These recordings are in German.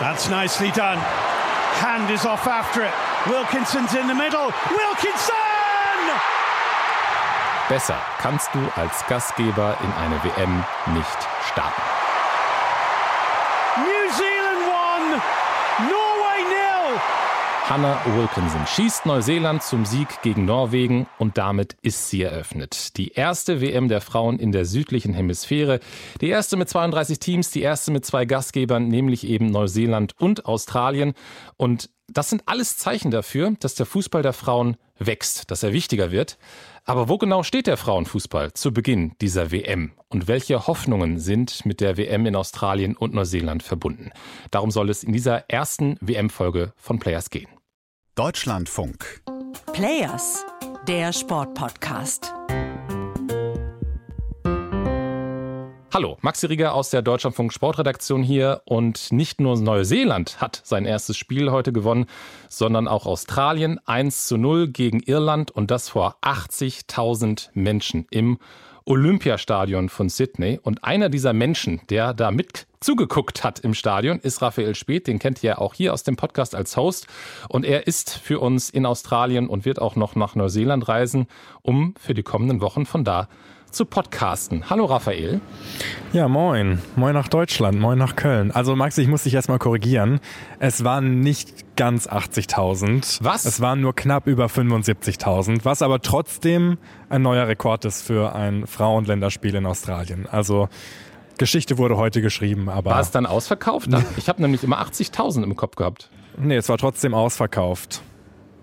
That's nicely done. Hand is off after it. Wilkinson's in the middle. Wilkinson! Besser kannst du als Gastgeber in eine WM nicht starten. New Zealand won. Nil. Hannah Wilkinson schießt Neuseeland zum Sieg gegen Norwegen und damit ist sie eröffnet. Die erste WM der Frauen in der südlichen Hemisphäre. Die erste mit 32 Teams, die erste mit zwei Gastgebern, nämlich eben Neuseeland und Australien. Und das sind alles Zeichen dafür, dass der Fußball der Frauen wächst, dass er wichtiger wird. Aber wo genau steht der Frauenfußball zu Beginn dieser WM? Und welche Hoffnungen sind mit der WM in Australien und Neuseeland verbunden? Darum soll es in dieser ersten WM-Folge von Players gehen. Deutschlandfunk. Players, der Sportpodcast. Hallo, Maxi Rieger aus der Deutschlandfunk Sportredaktion hier und nicht nur Neuseeland hat sein erstes Spiel heute gewonnen, sondern auch Australien 1 zu 0 gegen Irland und das vor 80.000 Menschen im Olympiastadion von Sydney. Und einer dieser Menschen, der da mit zugeguckt hat im Stadion, ist Raphael Speth. Den kennt ihr ja auch hier aus dem Podcast als Host. Und er ist für uns in Australien und wird auch noch nach Neuseeland reisen, um für die kommenden Wochen von da zu podcasten. Hallo Raphael. Ja, moin. Moin nach Deutschland, moin nach Köln. Also Max, ich muss dich erstmal korrigieren. Es waren nicht ganz 80.000. Was? Es waren nur knapp über 75.000, was aber trotzdem ein neuer Rekord ist für ein Frauenländerspiel in Australien. Also Geschichte wurde heute geschrieben, aber... War es dann ausverkauft? Ich habe nämlich immer 80.000 im Kopf gehabt. Nee, es war trotzdem ausverkauft.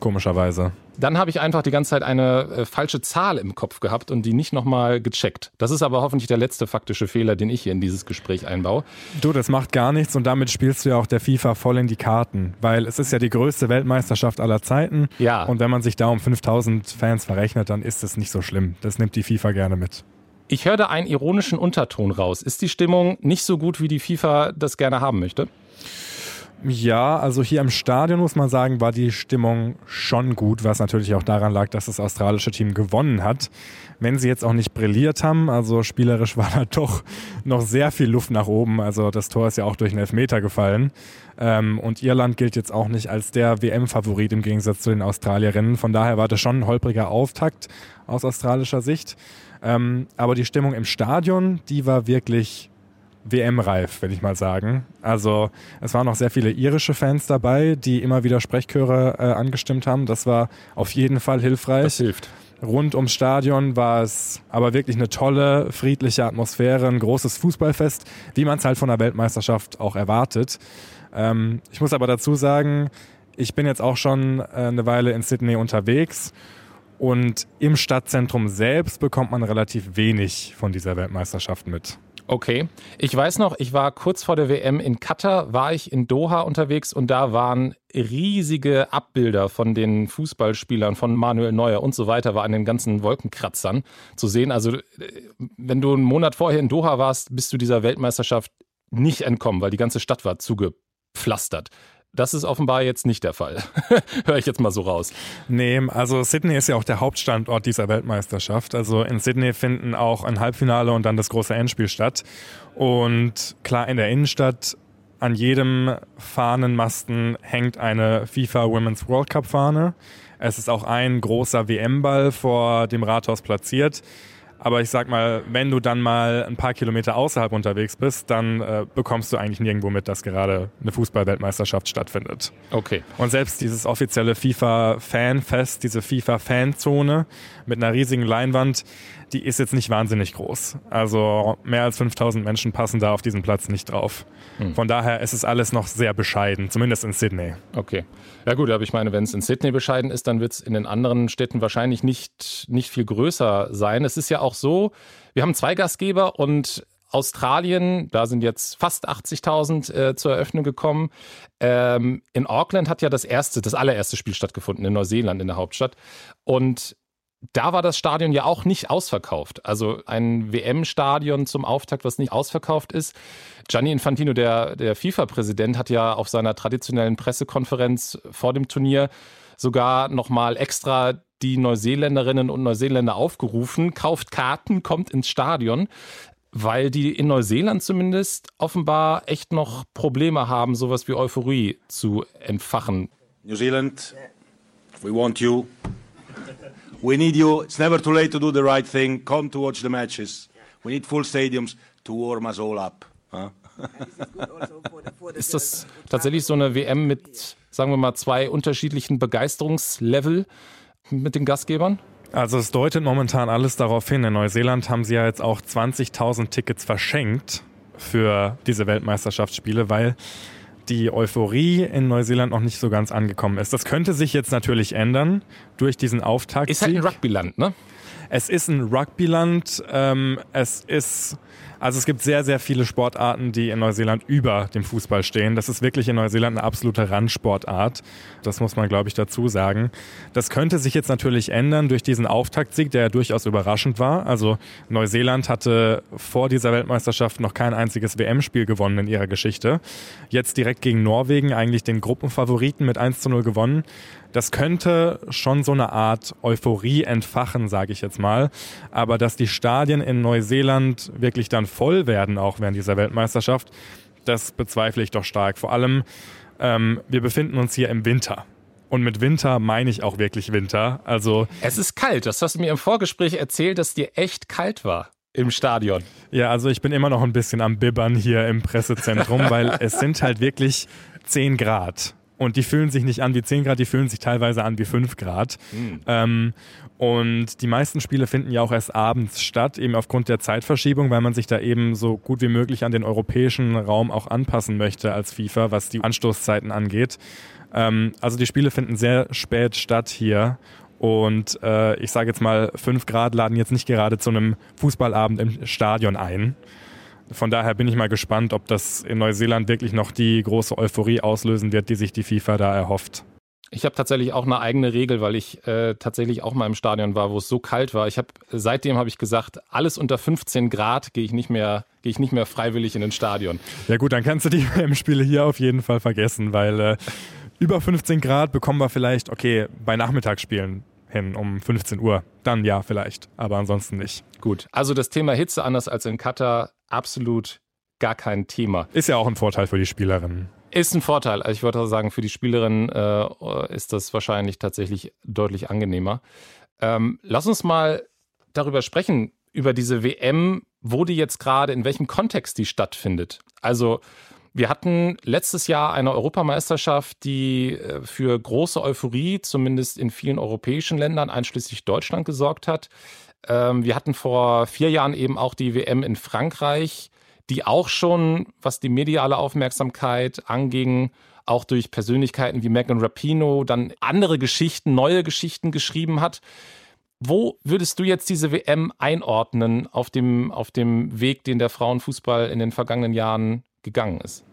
Komischerweise. Dann habe ich einfach die ganze Zeit eine äh, falsche Zahl im Kopf gehabt und die nicht nochmal gecheckt. Das ist aber hoffentlich der letzte faktische Fehler, den ich hier in dieses Gespräch einbaue. Du, das macht gar nichts und damit spielst du ja auch der FIFA voll in die Karten, weil es ist ja die größte Weltmeisterschaft aller Zeiten. Ja. Und wenn man sich da um 5000 Fans verrechnet, dann ist es nicht so schlimm. Das nimmt die FIFA gerne mit. Ich höre da einen ironischen Unterton raus. Ist die Stimmung nicht so gut, wie die FIFA das gerne haben möchte? Ja, also hier im Stadion muss man sagen, war die Stimmung schon gut, was natürlich auch daran lag, dass das australische Team gewonnen hat. Wenn sie jetzt auch nicht brilliert haben, also spielerisch war da doch noch sehr viel Luft nach oben. Also das Tor ist ja auch durch einen Elfmeter gefallen. Ähm, und Irland gilt jetzt auch nicht als der WM-Favorit im Gegensatz zu den Australierinnen. Von daher war das schon ein holpriger Auftakt aus australischer Sicht. Ähm, aber die Stimmung im Stadion, die war wirklich WM-reif, will ich mal sagen. Also es waren noch sehr viele irische Fans dabei, die immer wieder Sprechchöre äh, angestimmt haben. Das war auf jeden Fall hilfreich. Das hilft. Rund ums Stadion war es aber wirklich eine tolle, friedliche Atmosphäre, ein großes Fußballfest, wie man es halt von der Weltmeisterschaft auch erwartet. Ähm, ich muss aber dazu sagen, ich bin jetzt auch schon äh, eine Weile in Sydney unterwegs und im Stadtzentrum selbst bekommt man relativ wenig von dieser Weltmeisterschaft mit. Okay. Ich weiß noch, ich war kurz vor der WM in Katar, war ich in Doha unterwegs und da waren riesige Abbilder von den Fußballspielern, von Manuel Neuer und so weiter, war an den ganzen Wolkenkratzern zu sehen. Also, äh, wenn du einen Monat vorher in Doha warst, bist du dieser Weltmeisterschaft nicht entkommen, weil die ganze Stadt war zugepflastert. Das ist offenbar jetzt nicht der Fall. Höre ich jetzt mal so raus. Nee, also Sydney ist ja auch der Hauptstandort dieser Weltmeisterschaft. Also in Sydney finden auch ein Halbfinale und dann das große Endspiel statt. Und klar, in der Innenstadt an jedem Fahnenmasten hängt eine FIFA Women's World Cup Fahne. Es ist auch ein großer WM-Ball vor dem Rathaus platziert. Aber ich sag mal, wenn du dann mal ein paar Kilometer außerhalb unterwegs bist, dann äh, bekommst du eigentlich nirgendwo mit, dass gerade eine Fußball-Weltmeisterschaft stattfindet. Okay. Und selbst dieses offizielle FIFA-Fanfest, diese FIFA-Fanzone mit einer riesigen Leinwand, die ist jetzt nicht wahnsinnig groß. Also mehr als 5000 Menschen passen da auf diesen Platz nicht drauf. Hm. Von daher ist es alles noch sehr bescheiden, zumindest in Sydney. Okay. Ja gut, aber ich meine, wenn es in Sydney bescheiden ist, dann wird es in den anderen Städten wahrscheinlich nicht, nicht viel größer sein. Es ist ja auch so, wir haben zwei Gastgeber und Australien, da sind jetzt fast 80.000 äh, zur Eröffnung gekommen. Ähm, in Auckland hat ja das erste, das allererste Spiel stattgefunden, in Neuseeland, in der Hauptstadt. Und da war das Stadion ja auch nicht ausverkauft. Also ein WM-Stadion zum Auftakt, was nicht ausverkauft ist. Gianni Infantino, der, der FIFA-Präsident, hat ja auf seiner traditionellen Pressekonferenz vor dem Turnier sogar nochmal extra die Neuseeländerinnen und Neuseeländer aufgerufen, kauft Karten, kommt ins Stadion. weil die in Neuseeland zumindest offenbar echt noch Probleme haben, sowas wie Euphorie zu entfachen. New Zealand, we want you. We need you. It's never too late to do the right thing. Come to watch the matches. We need full stadiums to warm us all up. Huh? Ist das tatsächlich so eine WM mit, sagen wir mal, zwei unterschiedlichen Begeisterungslevel mit den Gastgebern? Also es deutet momentan alles darauf hin. In Neuseeland haben sie ja jetzt auch 20.000 Tickets verschenkt für diese Weltmeisterschaftsspiele, weil die Euphorie in Neuseeland noch nicht so ganz angekommen ist. Das könnte sich jetzt natürlich ändern durch diesen Auftakt. Ist halt ein Rugbyland, ne? Es ist ein Rugbyland. Ähm, es ist also es gibt sehr, sehr viele Sportarten, die in Neuseeland über dem Fußball stehen. Das ist wirklich in Neuseeland eine absolute Randsportart. Das muss man, glaube ich, dazu sagen. Das könnte sich jetzt natürlich ändern durch diesen Auftaktsieg, der ja durchaus überraschend war. Also Neuseeland hatte vor dieser Weltmeisterschaft noch kein einziges WM-Spiel gewonnen in ihrer Geschichte. Jetzt direkt gegen Norwegen eigentlich den Gruppenfavoriten mit 1 zu 0 gewonnen. Das könnte schon so eine Art Euphorie entfachen, sage ich jetzt mal. Aber dass die Stadien in Neuseeland wirklich dann voll werden, auch während dieser Weltmeisterschaft, das bezweifle ich doch stark. Vor allem, ähm, wir befinden uns hier im Winter. Und mit Winter meine ich auch wirklich Winter. Also es ist kalt. Das hast du mir im Vorgespräch erzählt, dass dir echt kalt war im Stadion. Ja, also ich bin immer noch ein bisschen am Bibbern hier im Pressezentrum, weil es sind halt wirklich 10 Grad. Und die fühlen sich nicht an wie 10 Grad, die fühlen sich teilweise an wie 5 Grad. Mhm. Ähm, und die meisten Spiele finden ja auch erst abends statt, eben aufgrund der Zeitverschiebung, weil man sich da eben so gut wie möglich an den europäischen Raum auch anpassen möchte als FIFA, was die Anstoßzeiten angeht. Ähm, also die Spiele finden sehr spät statt hier. Und äh, ich sage jetzt mal, 5 Grad laden jetzt nicht gerade zu einem Fußballabend im Stadion ein. Von daher bin ich mal gespannt, ob das in Neuseeland wirklich noch die große Euphorie auslösen wird, die sich die FIFA da erhofft. Ich habe tatsächlich auch eine eigene Regel, weil ich äh, tatsächlich auch mal im Stadion war, wo es so kalt war. Ich habe seitdem habe ich gesagt, alles unter 15 Grad gehe ich nicht mehr gehe ich nicht mehr freiwillig in ein Stadion. Ja gut, dann kannst du die WM-Spiele hier auf jeden Fall vergessen, weil äh, über 15 Grad bekommen wir vielleicht, okay, bei Nachmittagsspielen hin um 15 Uhr. Dann ja, vielleicht, aber ansonsten nicht. Gut, also das Thema Hitze anders als in Katar absolut gar kein Thema. Ist ja auch ein Vorteil für die Spielerinnen. Ist ein Vorteil. Also ich würde sagen, für die Spielerin äh, ist das wahrscheinlich tatsächlich deutlich angenehmer. Ähm, lass uns mal darüber sprechen, über diese WM, wo die jetzt gerade, in welchem Kontext die stattfindet. Also wir hatten letztes Jahr eine Europameisterschaft, die äh, für große Euphorie, zumindest in vielen europäischen Ländern, einschließlich Deutschland, gesorgt hat. Ähm, wir hatten vor vier Jahren eben auch die WM in Frankreich, die auch schon, was die mediale Aufmerksamkeit anging, auch durch Persönlichkeiten wie Megan Rapino dann andere Geschichten, neue Geschichten geschrieben hat. Wo würdest du jetzt diese WM einordnen auf dem, auf dem Weg, den der Frauenfußball in den vergangenen Jahren gegangen ist?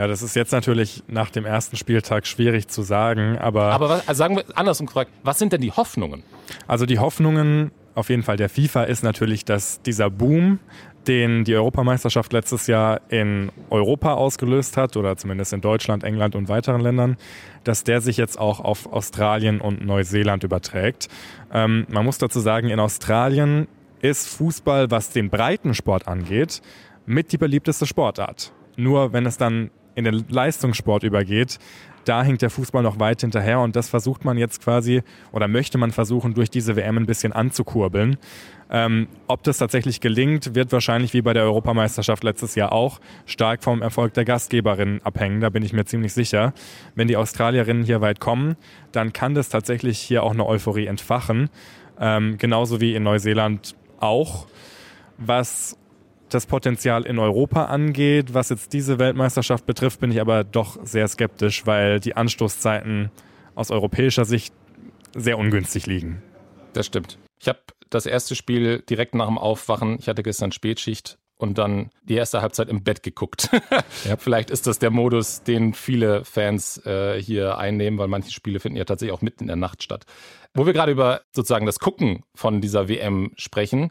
Ja, das ist jetzt natürlich nach dem ersten Spieltag schwierig zu sagen, aber. Aber was, also sagen wir andersrum gefragt, was sind denn die Hoffnungen? Also die Hoffnungen auf jeden Fall der FIFA ist natürlich, dass dieser Boom, den die Europameisterschaft letztes Jahr in Europa ausgelöst hat, oder zumindest in Deutschland, England und weiteren Ländern, dass der sich jetzt auch auf Australien und Neuseeland überträgt. Ähm, man muss dazu sagen, in Australien ist Fußball, was den Breitensport angeht, mit die beliebteste Sportart. Nur wenn es dann in den Leistungssport übergeht, da hinkt der Fußball noch weit hinterher und das versucht man jetzt quasi oder möchte man versuchen, durch diese WM ein bisschen anzukurbeln. Ähm, ob das tatsächlich gelingt, wird wahrscheinlich wie bei der Europameisterschaft letztes Jahr auch stark vom Erfolg der Gastgeberinnen abhängen. Da bin ich mir ziemlich sicher. Wenn die Australierinnen hier weit kommen, dann kann das tatsächlich hier auch eine Euphorie entfachen. Ähm, genauso wie in Neuseeland auch. Was das Potenzial in Europa angeht. Was jetzt diese Weltmeisterschaft betrifft, bin ich aber doch sehr skeptisch, weil die Anstoßzeiten aus europäischer Sicht sehr ungünstig liegen. Das stimmt. Ich habe das erste Spiel direkt nach dem Aufwachen, ich hatte gestern Spätschicht und dann die erste Halbzeit im Bett geguckt. ja. Vielleicht ist das der Modus, den viele Fans äh, hier einnehmen, weil manche Spiele finden ja tatsächlich auch mitten in der Nacht statt. Wo wir gerade über sozusagen das Gucken von dieser WM sprechen,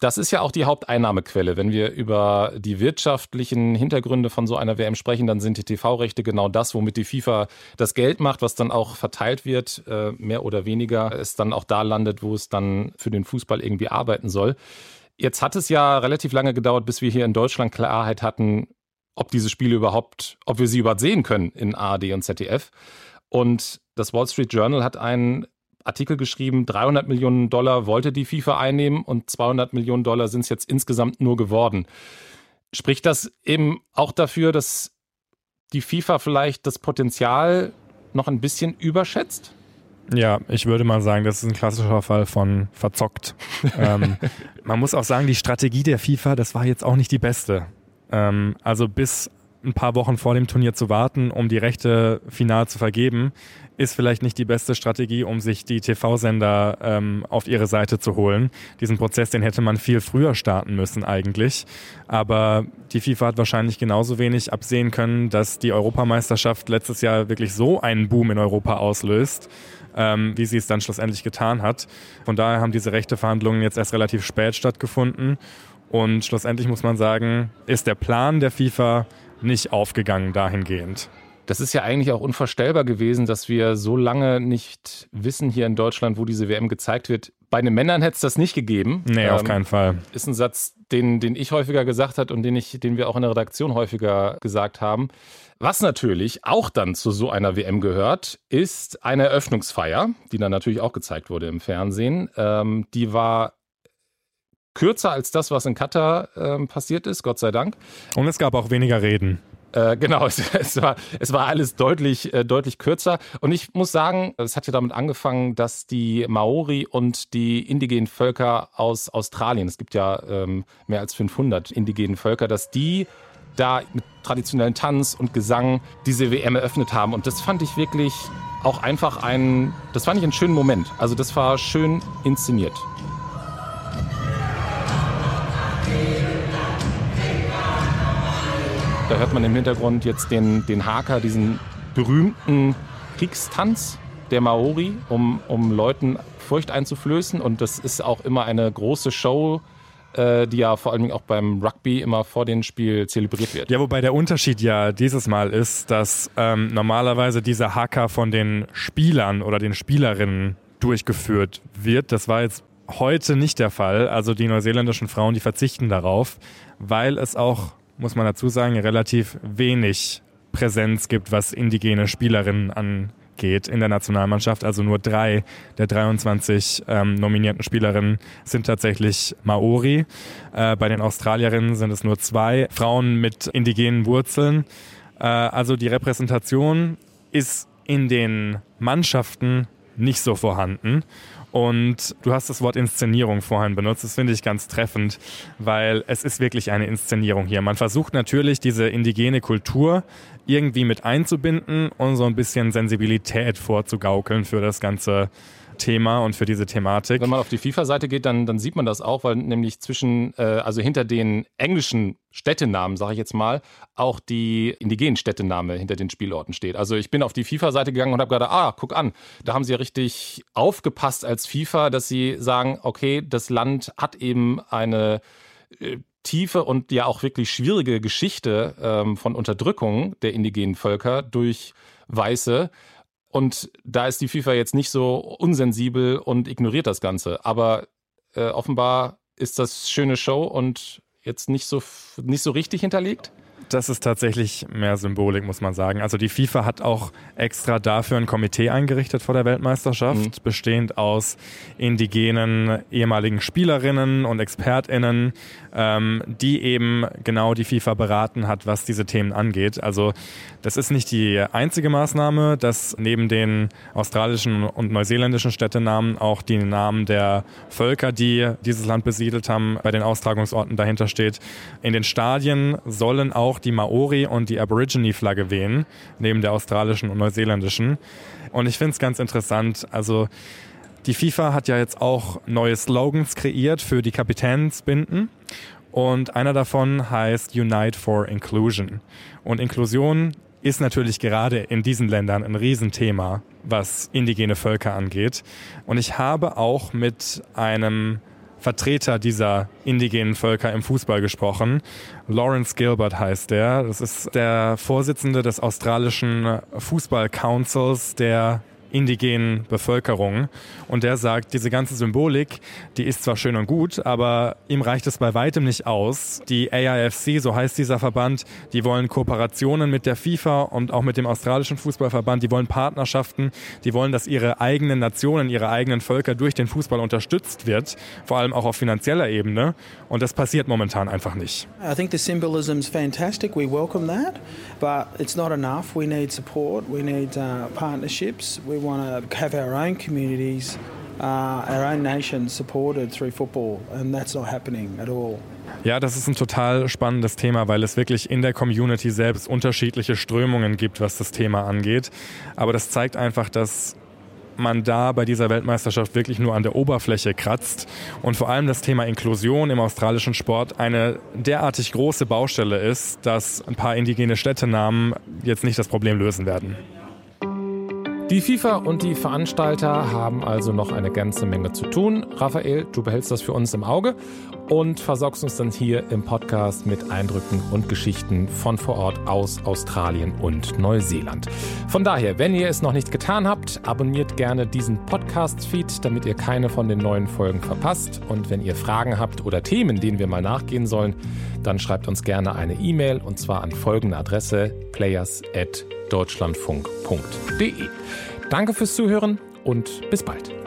das ist ja auch die Haupteinnahmequelle. Wenn wir über die wirtschaftlichen Hintergründe von so einer WM sprechen, dann sind die TV-Rechte genau das, womit die FIFA das Geld macht, was dann auch verteilt wird, äh, mehr oder weniger, es dann auch da landet, wo es dann für den Fußball irgendwie arbeiten soll. Jetzt hat es ja relativ lange gedauert, bis wir hier in Deutschland Klarheit hatten, ob diese Spiele überhaupt, ob wir sie überhaupt sehen können in ARD und ZDF. Und das Wall Street Journal hat einen Artikel geschrieben, 300 Millionen Dollar wollte die FIFA einnehmen und 200 Millionen Dollar sind es jetzt insgesamt nur geworden. Spricht das eben auch dafür, dass die FIFA vielleicht das Potenzial noch ein bisschen überschätzt? Ja, ich würde mal sagen, das ist ein klassischer Fall von verzockt. ähm, man muss auch sagen, die Strategie der FIFA, das war jetzt auch nicht die beste. Ähm, also bis ein paar Wochen vor dem Turnier zu warten, um die Rechte final zu vergeben, ist vielleicht nicht die beste Strategie, um sich die TV-Sender ähm, auf ihre Seite zu holen. Diesen Prozess, den hätte man viel früher starten müssen eigentlich. Aber die FIFA hat wahrscheinlich genauso wenig absehen können, dass die Europameisterschaft letztes Jahr wirklich so einen Boom in Europa auslöst, ähm, wie sie es dann schlussendlich getan hat. Von daher haben diese Rechteverhandlungen jetzt erst relativ spät stattgefunden. Und schlussendlich muss man sagen, ist der Plan der FIFA nicht aufgegangen dahingehend. Das ist ja eigentlich auch unvorstellbar gewesen, dass wir so lange nicht wissen hier in Deutschland, wo diese WM gezeigt wird. Bei den Männern hätte es das nicht gegeben. Nee, ähm, auf keinen Fall. Ist ein Satz, den, den ich häufiger gesagt habe und den, ich, den wir auch in der Redaktion häufiger gesagt haben. Was natürlich auch dann zu so einer WM gehört, ist eine Eröffnungsfeier, die dann natürlich auch gezeigt wurde im Fernsehen. Ähm, die war kürzer als das, was in Katar ähm, passiert ist, Gott sei Dank. Und es gab auch weniger Reden. Äh, genau, es, es, war, es war alles deutlich, äh, deutlich kürzer. Und ich muss sagen, es hat ja damit angefangen, dass die Maori und die indigenen Völker aus Australien, es gibt ja ähm, mehr als 500 indigenen Völker, dass die da mit traditionellen Tanz und Gesang diese WM eröffnet haben. Und das fand ich wirklich auch einfach ein, das fand ich einen schönen Moment. Also das war schön inszeniert. Da hört man im Hintergrund jetzt den, den Haka, diesen berühmten Kriegstanz der Maori, um, um Leuten Furcht einzuflößen. Und das ist auch immer eine große Show, äh, die ja vor allem auch beim Rugby immer vor dem Spiel zelebriert wird. Ja, wobei der Unterschied ja dieses Mal ist, dass ähm, normalerweise dieser Haka von den Spielern oder den Spielerinnen durchgeführt wird. Das war jetzt heute nicht der Fall. Also die neuseeländischen Frauen, die verzichten darauf, weil es auch muss man dazu sagen, relativ wenig Präsenz gibt, was indigene Spielerinnen angeht in der Nationalmannschaft. Also nur drei der 23 ähm, nominierten Spielerinnen sind tatsächlich Maori. Äh, bei den Australierinnen sind es nur zwei Frauen mit indigenen Wurzeln. Äh, also die Repräsentation ist in den Mannschaften nicht so vorhanden. Und du hast das Wort Inszenierung vorhin benutzt. Das finde ich ganz treffend, weil es ist wirklich eine Inszenierung hier. Man versucht natürlich, diese indigene Kultur irgendwie mit einzubinden und so ein bisschen Sensibilität vorzugaukeln für das ganze Thema und für diese Thematik. Wenn man auf die FIFA-Seite geht, dann, dann sieht man das auch, weil nämlich zwischen, äh, also hinter den englischen Städtenamen, sage ich jetzt mal, auch die indigenen Städtename hinter den Spielorten steht. Also ich bin auf die FIFA-Seite gegangen und habe gerade, ah, guck an, da haben sie ja richtig aufgepasst als FIFA, dass sie sagen, okay, das Land hat eben eine äh, tiefe und ja auch wirklich schwierige Geschichte ähm, von Unterdrückung der indigenen Völker durch Weiße. Und da ist die FIFA jetzt nicht so unsensibel und ignoriert das Ganze. Aber äh, offenbar ist das schöne Show und jetzt nicht so, nicht so richtig hinterlegt. Das ist tatsächlich mehr Symbolik, muss man sagen. Also die FIFA hat auch extra dafür ein Komitee eingerichtet vor der Weltmeisterschaft, mhm. bestehend aus indigenen ehemaligen Spielerinnen und Expertinnen, ähm, die eben genau die FIFA beraten hat, was diese Themen angeht. Also das ist nicht die einzige Maßnahme, dass neben den australischen und neuseeländischen Städtenamen auch die Namen der Völker, die dieses Land besiedelt haben, bei den Austragungsorten dahinter steht. In den Stadien sollen auch auch die Maori und die Aborigine-Flagge wehen, neben der australischen und neuseeländischen. Und ich finde es ganz interessant, also die FIFA hat ja jetzt auch neue Slogans kreiert für die Kapitänsbinden. Und einer davon heißt Unite for Inclusion. Und Inklusion ist natürlich gerade in diesen Ländern ein Riesenthema, was indigene Völker angeht. Und ich habe auch mit einem Vertreter dieser indigenen Völker im Fußball gesprochen. Lawrence Gilbert heißt der. Das ist der Vorsitzende des australischen Fußball Councils der indigenen Bevölkerung. Und der sagt, diese ganze Symbolik, die ist zwar schön und gut, aber ihm reicht es bei weitem nicht aus. Die AIFC, so heißt dieser Verband, die wollen Kooperationen mit der FIFA und auch mit dem australischen Fußballverband, die wollen Partnerschaften, die wollen, dass ihre eigenen Nationen, ihre eigenen Völker durch den Fußball unterstützt wird, vor allem auch auf finanzieller Ebene. Und das passiert momentan einfach nicht. I think the symbolism is fantastic. We welcome that, but it's not enough. We need support. We need uh, partnerships. We want to have our own communities, uh, our own nations supported through football, and that's not happening at all. Ja, das ist ein total spannendes Thema, weil es wirklich in der Community selbst unterschiedliche Strömungen gibt, was das Thema angeht. Aber das zeigt einfach, dass man da bei dieser Weltmeisterschaft wirklich nur an der Oberfläche kratzt und vor allem das Thema Inklusion im australischen Sport eine derartig große Baustelle ist, dass ein paar indigene Städtenamen jetzt nicht das Problem lösen werden. Die FIFA und die Veranstalter haben also noch eine ganze Menge zu tun. Raphael, du behältst das für uns im Auge und versorgst uns dann hier im Podcast mit Eindrücken und Geschichten von vor Ort aus Australien und Neuseeland. Von daher, wenn ihr es noch nicht getan habt, abonniert gerne diesen Podcast-Feed, damit ihr keine von den neuen Folgen verpasst. Und wenn ihr Fragen habt oder Themen, denen wir mal nachgehen sollen, dann schreibt uns gerne eine E-Mail und zwar an folgende Adresse players@ deutschlandfunk.de. Danke fürs Zuhören und bis bald.